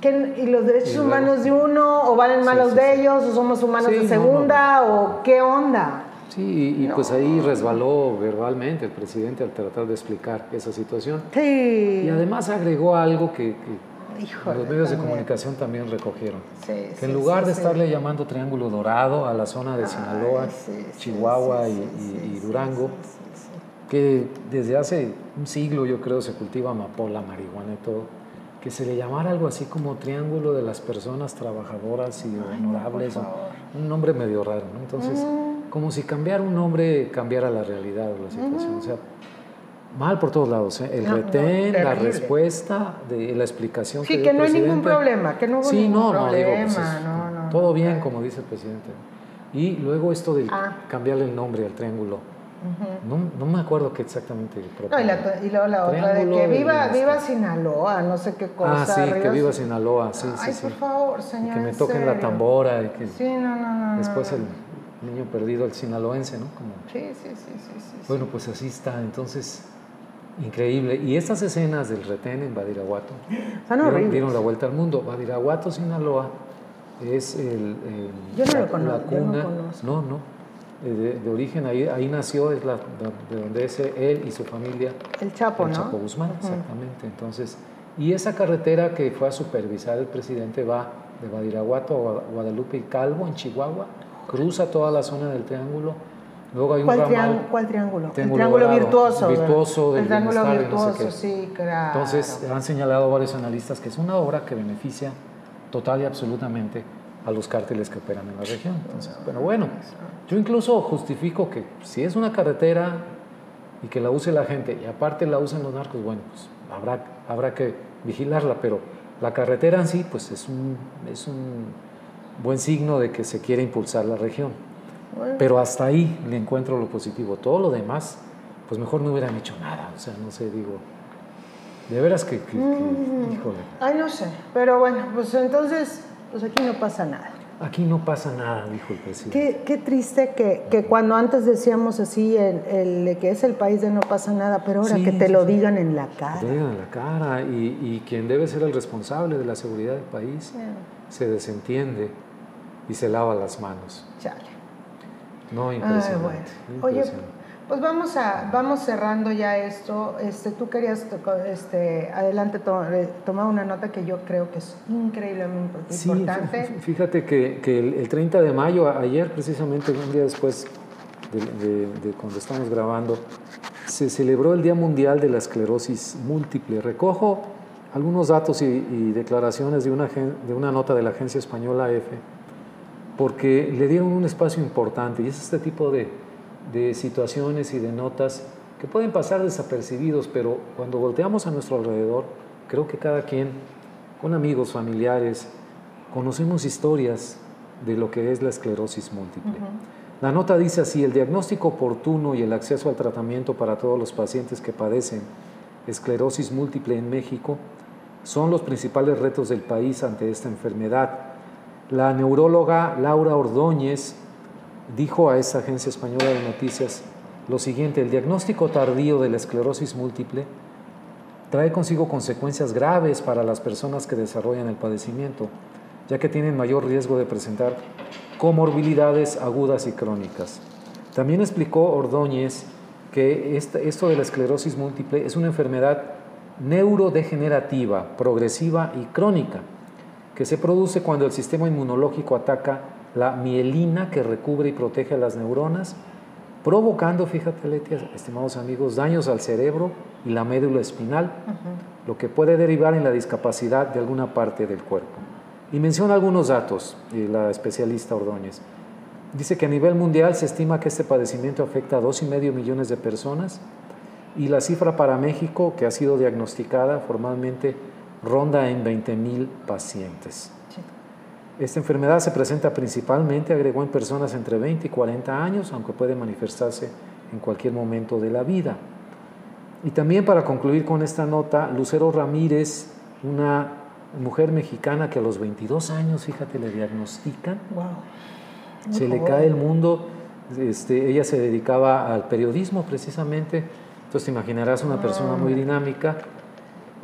¿qué- ¿y los derechos Y luego- humanos de uno o valen más Sí, de ellos o somos humanos Sí, de no, segunda o qué onda? Sí, y, y pues ahí resbaló verbalmente el presidente al tratar de explicar esa situación. Sí. Y además agregó algo que, que Híjole, los medios de también. comunicación también recogieron. Sí, Que sí, en lugar sí, de estarle llamando Triángulo Dorado a la zona de Sinaloa, sí, Chihuahua y, y- y Durango, que desde hace un siglo yo creo se cultiva amapola, marihuana y todo, que se le llamara algo así como Triángulo de las Personas Trabajadoras y Honorables, por favor. un nombre medio raro, ¿no? Entonces, como si cambiar un nombre cambiara la realidad o la situación, o sea, mal por todos lados, ¿eh? El No, no, retén, la respuesta, de la explicación Sí, que el no hay ningún problema, que no hubo Sí, ningún no, no, digo, problema, pues es no, no, todo bien, claro. como dice el presidente. Y luego esto de ah. cambiarle el nombre al triángulo. no, no, me acuerdo qué exactamente. Y, la, y, luego la otra de que viva, viva Sinaloa, no sé qué cosa. Ah, sí, que viva Sinaloa, sí, Ay, sí. por favor, señor. que me toquen la tambora. Y que sí, no, no, no. Después el niño perdido, el sinaloense, ¿no? Como, sí, sí, sí, sí, sí. Bueno, pues así está. Entonces, Increíble. Y estas escenas del retén en Badiraguato dieron, la vuelta al mundo. Badiraguato, Sinaloa, es el, yo no lo conozco, cuna. No, no, eh, De, origen ahí, ahí nació, es la, de donde es él y su familia. El Chapo, el Chapo Guzmán, exactamente. Entonces, y esa carretera que fue a supervisar el presidente va de Badiraguato a Guadalupe y Calvo, en Chihuahua, cruza toda la zona del Triángulo Luego hay un ¿Cuál, ramal, ¿Cuál triángulo? el triángulo virtuoso. Virtuoso El triángulo virtuoso, sí, claro. Entonces, han señalado varios analistas que es una obra que beneficia total y absolutamente a los cárteles que operan en la región. Entonces, pero bueno, yo incluso justifico que si es una carretera y que la use la gente y aparte la usen los narcos, bueno, pues habrá, habrá que vigilarla, pero la carretera en sí, pues es un, es un buen signo de que se quiere impulsar la región. Pero hasta ahí le encuentro lo positivo. Todo lo demás, pues mejor no hubieran hecho nada. O sea, no sé, digo, de veras que, mm. híjole. Ay, no sé. Pero bueno, pues entonces, pues aquí no pasa nada. Aquí no pasa nada, dijo el presidente. Qué, triste que, que, cuando antes decíamos así, el, el, que es el país de no pasa nada, pero ahora que te lo digan en la cara. Te lo digan en la cara y, y, quien debe ser el responsable de la seguridad del país se desentiende y se lava las manos. Chale. No, impresionante. Oye, pues vamos a vamos cerrando ya esto. Este, tú querías este, adelante eh, tomar una nota que yo creo que es increíblemente importante. Fíjate que, que el, 30 de mayo, ayer precisamente, un día después de, cuando estamos grabando, se celebró el Día Mundial de la Esclerosis Múltiple. Recojo algunos datos y, y declaraciones de una, de una nota de la agencia española EFE porque le dieron un espacio importante y es este tipo de, de situaciones y de notas que pueden pasar desapercibidos, pero cuando volteamos a nuestro alrededor, creo que cada quien, con amigos, familiares, conocemos historias de lo que es la esclerosis múltiple. La nota dice así, el diagnóstico oportuno y el acceso al tratamiento para todos los pacientes que padecen esclerosis múltiple en México son los principales retos del país ante esta enfermedad la neuróloga Laura Ordóñez dijo a esa agencia española de noticias lo siguiente, el diagnóstico tardío de la esclerosis múltiple trae consigo consecuencias graves para las personas que desarrollan el padecimiento, ya que tienen mayor riesgo de presentar comorbilidades agudas y crónicas. También explicó Ordóñez que esto de la esclerosis múltiple es una enfermedad neurodegenerativa, progresiva y crónica que se produce cuando el sistema inmunológico ataca la mielina que recubre y protege a las neuronas, provocando, fíjate Letia, estimados amigos, daños al cerebro y la médula espinal, lo que puede derivar en la discapacidad de alguna parte del cuerpo. Y menciona algunos datos, la especialista Ordóñez. Dice que a nivel mundial se estima que este padecimiento afecta a 2,5 millones de personas y la cifra para México, que ha sido diagnosticada formalmente, ronda en 20.000 pacientes. Esta enfermedad se presenta principalmente, agregó, en personas entre 20 y 40 años, aunque puede manifestarse en cualquier momento de la vida. Y también para concluir con esta nota, Lucero Ramírez, una mujer mexicana que a los 22 años, fíjate, le diagnostican, se le cae el mundo, este, ella se dedicaba al periodismo precisamente, entonces te imaginarás una persona muy dinámica,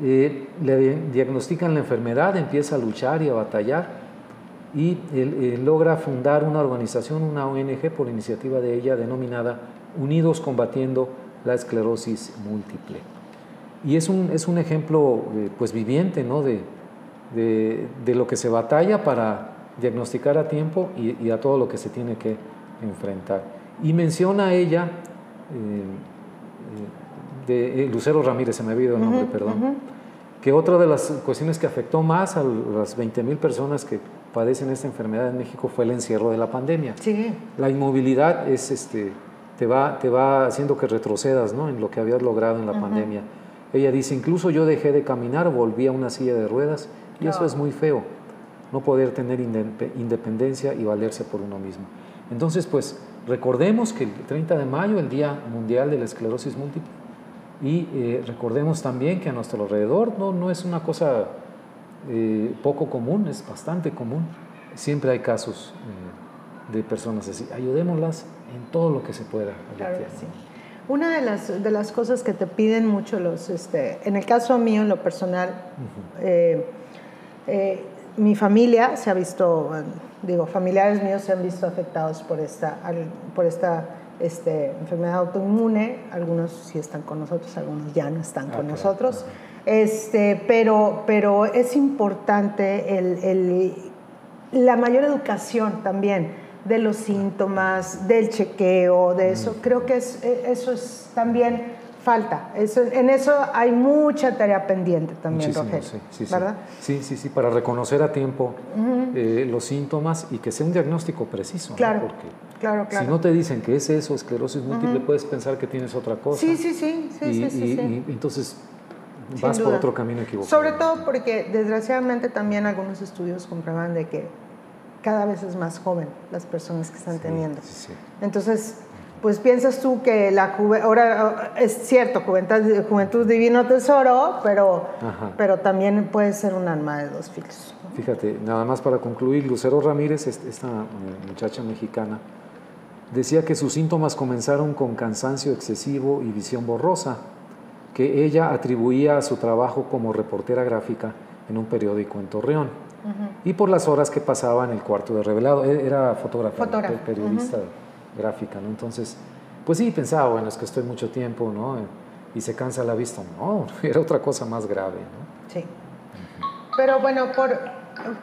eh, le diagnostican la enfermedad, empieza a luchar y a batallar y eh, logra fundar una organización, una ONG por iniciativa de ella denominada Unidos Combatiendo la Esclerosis Múltiple. Y es un, es un ejemplo eh, pues viviente ¿no? de, de, lo que se batalla para diagnosticar a tiempo y, a todo lo que se tiene que enfrentar. Y menciona ella de eh, Lucero Ramírez, se me ha olvidado el nombre, perdón, que otra de las cuestiones que afectó más a las 20 mil personas que padecen esta enfermedad en México fue el encierro de la pandemia. Sí. La inmovilidad es, este, te, va, te va haciendo que retrocedas ¿no? en lo que habías logrado en la pandemia. Ella dice, incluso yo dejé de caminar, volví a una silla de ruedas y eso es muy feo, no poder tener independencia y valerse por uno mismo. Entonces, pues recordemos que el 30 de mayo, el Día Mundial de la Esclerosis Múltiple, y eh, recordemos también que a nuestro alrededor no, no es una cosa eh, poco común, es bastante común. Siempre hay casos de personas así. Ayudémoslas en todo lo que se pueda. Claro sí. Una de las, de las cosas que te piden mucho los, este, en el caso mío, en lo personal, eh, eh, mi familia se ha visto, digo, familiares míos se han visto afectados por esta, por esta este, enfermedad autoinmune, algunos sí están con nosotros, algunos ya no están con nosotros, este, pero, pero es importante el, el, la mayor educación también de los síntomas, del chequeo, de eso. Creo que es, e, eso es también falta. Eso, en eso hay mucha tarea pendiente también, Rogelio. Sí, sí, ¿verdad? Sí, sí, sí, para reconocer a tiempo eh, los síntomas y que sea un diagnóstico preciso. Claro, Porque claro, Si no te dicen que es eso, esclerosis múltiple, puedes pensar que tienes otra cosa. Sí, sí, sí, sí, y, sí, y, entonces vas por otro camino equivocado. Sobre todo porque desgraciadamente también algunos estudios comprueban de que cada vez es más joven las personas que están teniendo. Entonces, pues piensas tú que la juventud, ahora es cierto, juventud, juventud divino tesoro, pero, pero también puede ser un alma de dos filos. Fíjate, nada más para concluir, Lucero Ramírez, esta muchacha mexicana, decía que sus síntomas comenzaron con cansancio excesivo y visión borrosa, que ella atribuía a su trabajo como reportera gráfica en un periódico en Torreón y por las horas que pasaba en el cuarto de revelado. E-, era fotógrafa, periodista gráfica, ¿no? Entonces, pues sí, pensaba, bueno, es que estoy mucho tiempo, ¿no? Y se cansa la vista. No, *laughs* era otra cosa más grave, ¿no? Sí. Pero bueno, por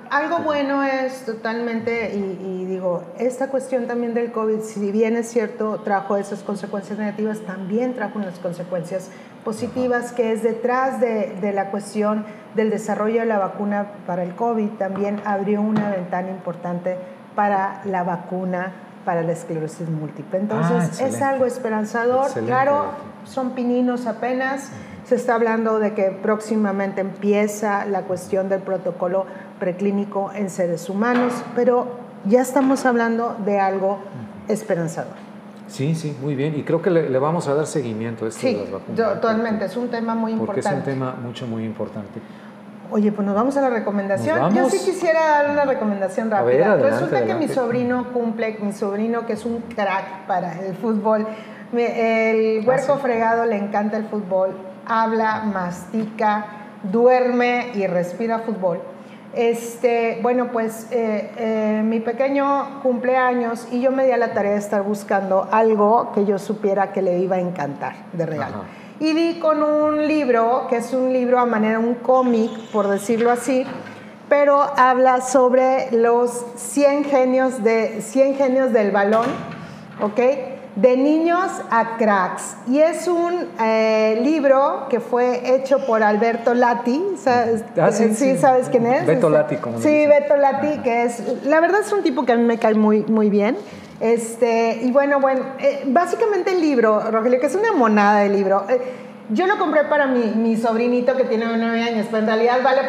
algo bueno es totalmente, y, digo, esta cuestión también del COVID, si bien es cierto, trajo esas consecuencias negativas, también trajo unas consecuencias positivas, que es detrás de, de la cuestión del desarrollo de la vacuna para el COVID, también abrió una ventana importante para la vacuna para la esclerosis múltiple. Entonces, ah, es algo esperanzador. Claro, son pininos apenas. Se está hablando de que próximamente empieza la cuestión del protocolo preclínico en seres humanos, pero ya estamos hablando de algo esperanzador. Sí, sí, muy bien. Y creo que le, vamos a dar seguimiento a esto de las vacunas. totalmente. es un tema muy importante. Porque es un tema mucho, muy importante. Oye, pues nos vamos a la recomendación. Yo sí quisiera dar una recomendación rápida. Resulta que mi sobrino cumple, mi sobrino que es un crack para el fútbol, el huerco ah, fregado le encanta el fútbol, habla, mastica, duerme y respira fútbol. Este, bueno, pues eh, eh, mi pequeño cumpleaños y yo me di a la tarea de estar buscando algo que yo supiera que le iba a encantar de regalo. Y di con un libro, que es un libro a manera, un cómic, por decirlo así, pero habla sobre los 100 genios, de, 100 genios del balón, ¿ok? De niños a cracks. Y es un eh, libro que fue hecho por Alberto Lati. ¿sabes? Ah, sí, ¿sabes quién es? Beto Lati, como Sí, Beto Lati, que es, la verdad es un tipo que a mí me cae muy, muy bien. Este, y bueno, bueno, eh, básicamente el libro, Rogelio, que es una monada de libro. Eh, yo lo compré para mi, mi, sobrinito que tiene nueve años, pero en realidad vale,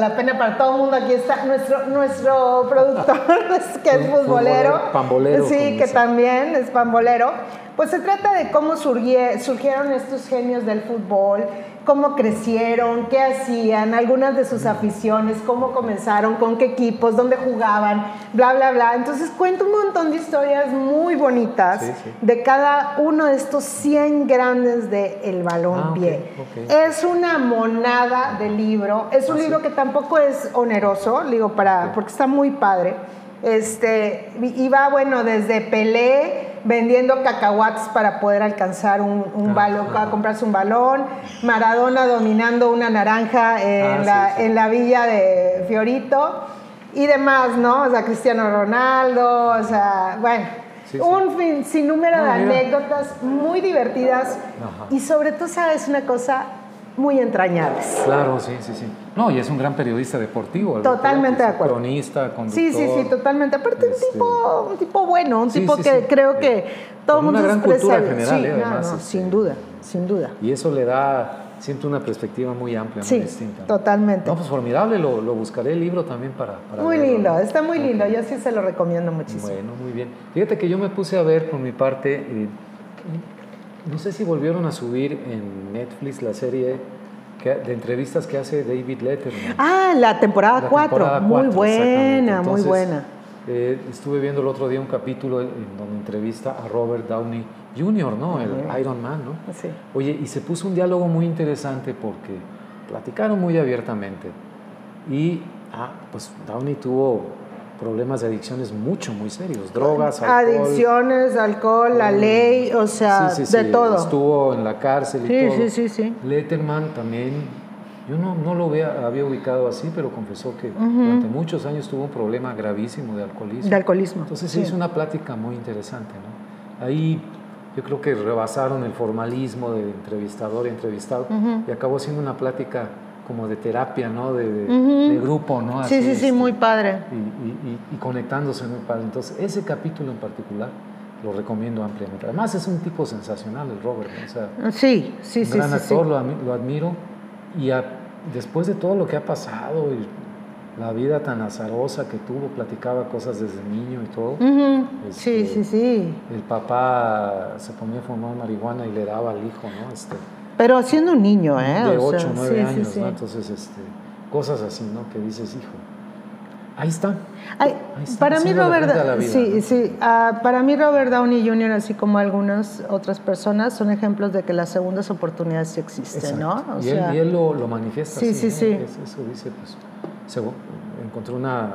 la pena para todo el mundo. Aquí está nuestro, nuestro productor, *laughs* que es futbolero. Pambolero. Sí, que también es pambolero. Pues se trata de cómo surgieron estos genios del fútbol, cómo crecieron, qué hacían, algunas de sus aficiones, cómo comenzaron, con qué equipos, dónde jugaban, bla, bla, bla. Entonces cuento un montón de historias muy bonitas de cada uno de estos 100 grandes de El Balón ah, Pie. Es una monada de libro, es un ah, libro que tampoco es oneroso, digo, para, porque está muy padre. Este, y va, bueno, desde Pelé, vendiendo cacahuates para poder alcanzar un, un balón, comprarse un balón, Maradona dominando una naranja en, ah, la, en la villa de Fiorito. Y demás, ¿no? O sea, Cristiano Ronaldo, o sea, bueno, un fin, sinnúmero de anécdotas muy divertidas. Y sobre todo, ¿sabes una cosa? Muy entrañables. Claro, sí, sí, sí. No, y es un gran periodista deportivo. Totalmente de acuerdo. Cronista, conductor. Sí, sí, sí, totalmente. Aparte, un, este, tipo, un tipo bueno, un tipo que creo que todo el mundo una gran cultura general, sí, ¿eh? además. No, este, sin duda, sin duda. Y eso le da siempre una perspectiva muy amplia, sí, muy distinta. totalmente. No, pues formidable, lo, lo buscaré el libro también para... para muy lindo, ¿no? está muy lindo, yo sí se lo recomiendo muchísimo. Bueno, muy bien. Fíjate que yo me puse a ver por mi parte, eh, no sé si volvieron a subir en Netflix la serie que- de entrevistas que hace David Letterman. Ah, la temporada La 4, temporada muy buena, exactamente. muy Entonces, buena. eh, estuve viendo el otro día un capítulo en donde entrevista a Robert Downey Jr., ¿no? El. Iron Man, ¿no? Sí. Oye, y se puso un diálogo muy interesante porque platicaron muy abiertamente. Y, ah, pues Downey tuvo problemas de adicciones mucho, muy serios. Drogas, alcohol. Adicciones, alcohol, la ley, o sea, Sí, sí, de todo. Estuvo en la cárcel y Sí, todo. sí, sí, sí. Letterman también, yo no, no lo había, había ubicado así, pero confesó que durante muchos años tuvo un problema gravísimo de alcoholismo. De alcoholismo. Entonces sí. se hizo una plática muy interesante, ¿no? Ahí yo creo que rebasaron el formalismo de entrevistador y entrevistado y acabó siendo una plática como de terapia, ¿no? De, de- de grupo, ¿no? Sí, Así, sí, sí, este, muy padre. y, y- y- y conectándose muy padre. Entonces, ese capítulo en particular lo recomiendo ampliamente. Además, es un tipo sensacional el Robert, ¿no? o sea, Sí, sí, un sí, gran sí, sí. actor, Lo, ami- lo admiro. Y a- después de todo lo que ha pasado y la vida tan azarosa que tuvo, platicaba cosas desde niño y todo. Ujú, Sí, Este, sí, sí. El papá se ponía a fumar marihuana y le daba al hijo, ¿no? Este, Pero siendo un niño, ¿eh? de O sea, 8 o 9 sí, sí, años, sí. ¿no? Entonces, este, cosas así, ¿no? Que dices, hijo, ahí está. Ay, Ahí está, para mí Robert, vida, sí, ¿no? sí, ah, para mí Robert Downey Jr. así como algunas otras personas son ejemplos de que las segundas oportunidades sí existen, ¿no? O y, sea, él, y él lo, lo manifiesta. Sí, así, sí, ¿no? sí. Es- eso dice, pues, se, encontró una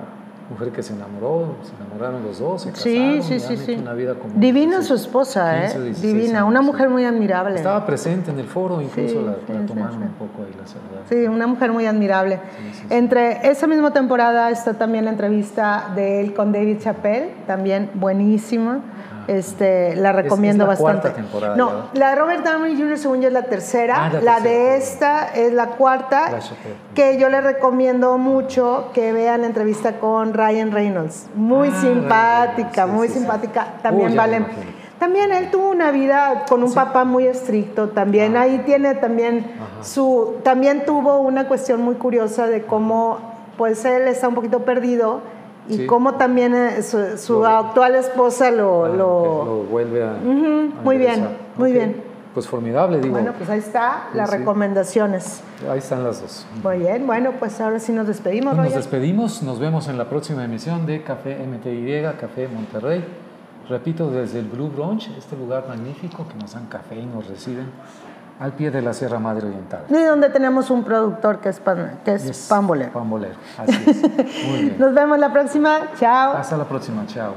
mujer que se enamoró, se enamoraron los dos, se sí, casaron, sí, y sí, han sí. hecho una vida común. Divina su esposa, 15 o ¿eh? 16 Divina, una mujer muy admirable. Estaba presente en el foro, incluso la, la tomaron un poco ahí la saludada. Sí, una mujer muy admirable. Entre esa misma temporada está también la entrevista de él con David Chappelle, también buenísima. Este, la recomiendo Ah. es la bastante. cuarta No, la de Robert Downey Jr. según yo es la tercera, Ah, la la, tercera, de esta es la cuarta, La que yo le recomiendo mucho que vean la entrevista con Ryan Reynolds. Muy Ah, simpática, sí, muy sí, sí. simpática. También me vale. También él tuvo una vida con un papá muy estricto, también ahí tiene también Ajá. su, también tuvo una cuestión muy curiosa de cómo pues él está un poquito perdido y Sí. cómo también eh, su, su Lo- actual esposa lo... Ah, lo- lo vuelve a. Ujú, a muy bien, muy Ok. bien. Pues formidable, digo. Bueno, pues ahí está las sí. recomendaciones. Ahí están las dos. Muy bien, bueno, pues ahora sí nos despedimos, Pues nos despedimos, nos vemos en la próxima emisión de Café MTY, Café Monterrey. Repito, desde el Blue Brunch, este lugar magnífico que nos dan café y nos reciben al pie de la Sierra Madre Oriental. Y donde tenemos un productor que es, pan, que es Es Pambolero. Pambolero, así es. Muy *laughs* bien. Nos vemos la próxima. Chao. Hasta la próxima, chao.